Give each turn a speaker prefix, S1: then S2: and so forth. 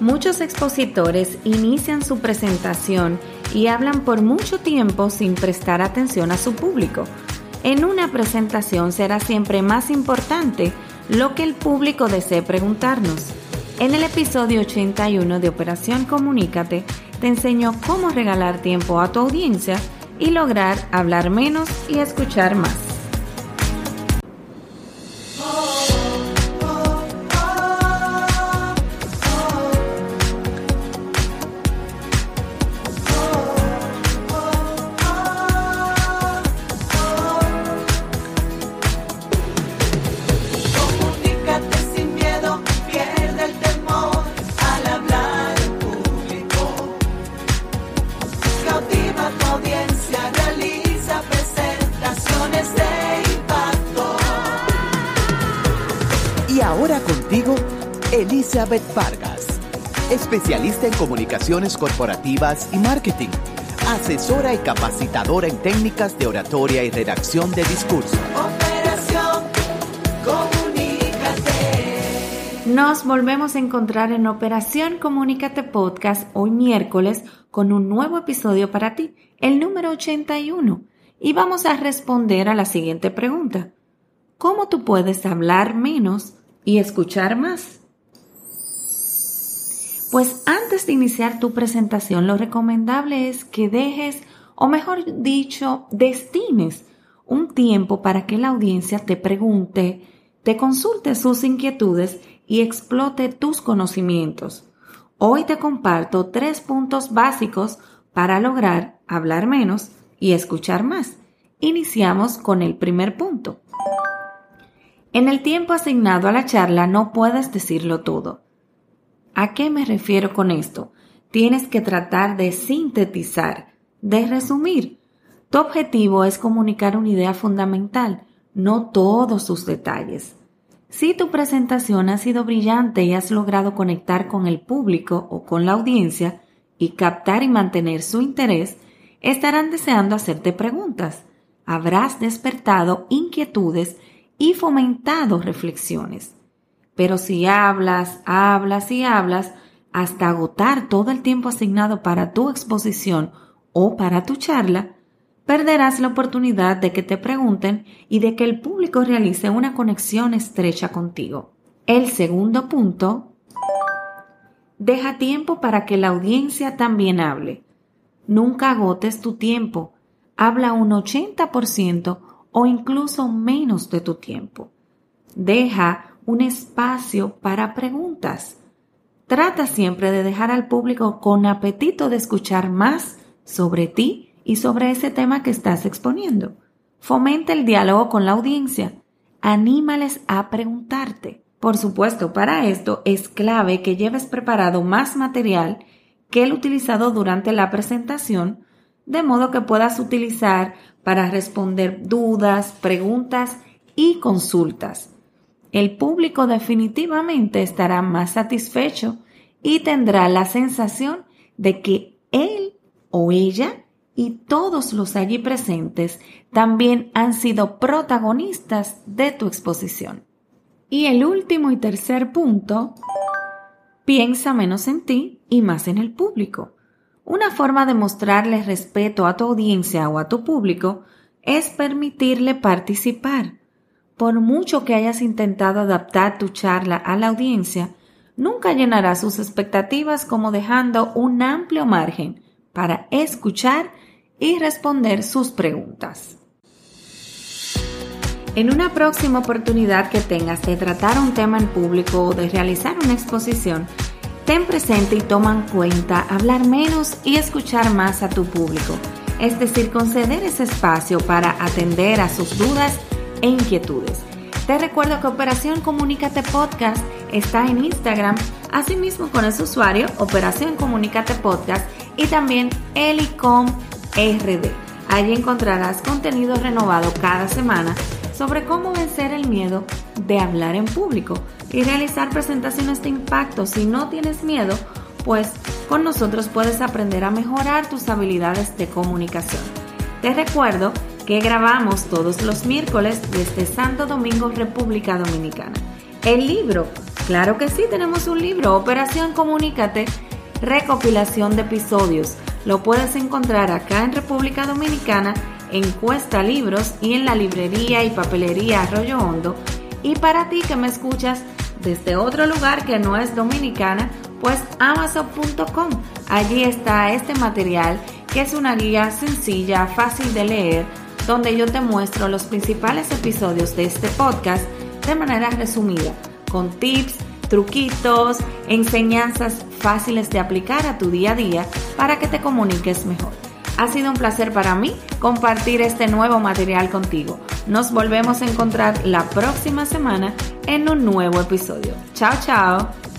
S1: Muchos expositores inician su presentación y hablan por mucho tiempo sin prestar atención a su público. En una presentación será siempre más importante lo que el público desee preguntarnos. En el episodio 81 de Operación Comunícate te enseño cómo regalar tiempo a tu audiencia y lograr hablar menos y escuchar más.
S2: Elizabeth Vargas, especialista en comunicaciones corporativas y marketing, asesora y capacitadora en técnicas de oratoria y redacción de discurso.
S3: Operación Comunícate.
S1: Nos volvemos a encontrar en Operación Comunícate Podcast hoy miércoles con un nuevo episodio para ti, el número 81, y vamos a responder a la siguiente pregunta. ¿Cómo tú puedes hablar menos y escuchar más? Pues antes de iniciar tu presentación, lo recomendable es que dejes, o mejor dicho, destines un tiempo para que la audiencia te pregunte, te consulte sus inquietudes y explote tus conocimientos. Hoy te comparto tres puntos básicos para lograr hablar menos y escuchar más. Iniciamos con el primer punto. En el tiempo asignado a la charla no puedes decirlo todo. ¿A qué me refiero con esto? Tienes que tratar de sintetizar, de resumir. Tu objetivo es comunicar una idea fundamental, no todos sus detalles. Si tu presentación ha sido brillante y has logrado conectar con el público o con la audiencia y captar y mantener su interés, estarán deseando hacerte preguntas. Habrás despertado inquietudes y fomentado reflexiones. Pero si hablas, hablas y hablas hasta agotar todo el tiempo asignado para tu exposición o para tu charla, perderás la oportunidad de que te pregunten y de que el público realice una conexión estrecha contigo. El segundo punto, deja tiempo para que la audiencia también hable. Nunca agotes tu tiempo. Habla un 80% o incluso menos de tu tiempo. Deja un espacio para preguntas. Trata siempre de dejar al público con apetito de escuchar más sobre ti y sobre ese tema que estás exponiendo. Fomenta el diálogo con la audiencia. Anímales a preguntarte. Por supuesto, para esto es clave que lleves preparado más material que el utilizado durante la presentación, de modo que puedas utilizar para responder dudas, preguntas y consultas el público definitivamente estará más satisfecho y tendrá la sensación de que él o ella y todos los allí presentes también han sido protagonistas de tu exposición. Y el último y tercer punto, piensa menos en ti y más en el público. Una forma de mostrarle respeto a tu audiencia o a tu público es permitirle participar por mucho que hayas intentado adaptar tu charla a la audiencia, nunca llenará sus expectativas como dejando un amplio margen para escuchar y responder sus preguntas. En una próxima oportunidad que tengas de tratar un tema en público o de realizar una exposición, ten presente y toma en cuenta hablar menos y escuchar más a tu público, es decir, conceder ese espacio para atender a sus dudas e inquietudes. Te recuerdo que Operación Comunícate Podcast está en Instagram, asimismo con ese usuario Operación Comunícate Podcast y también Elicom RD. Allí encontrarás contenido renovado cada semana sobre cómo vencer el miedo de hablar en público y realizar presentaciones de impacto. Si no tienes miedo, pues con nosotros puedes aprender a mejorar tus habilidades de comunicación. Te recuerdo que grabamos todos los miércoles desde Santo Domingo, República Dominicana. El libro Claro que sí, tenemos un libro, Operación Comunícate, recopilación de episodios. Lo puedes encontrar acá en República Dominicana en Cuesta Libros y en la librería y papelería Arroyo Hondo. Y para ti que me escuchas desde otro lugar que no es dominicana, pues amazon.com. Allí está este material que es una guía sencilla, fácil de leer, donde yo te muestro los principales episodios de este podcast de manera resumida, con tips, truquitos, enseñanzas fáciles de aplicar a tu día a día para que te comuniques mejor. Ha sido un placer para mí compartir este nuevo material contigo. Nos volvemos a encontrar la próxima semana en un nuevo episodio. Chao, chao.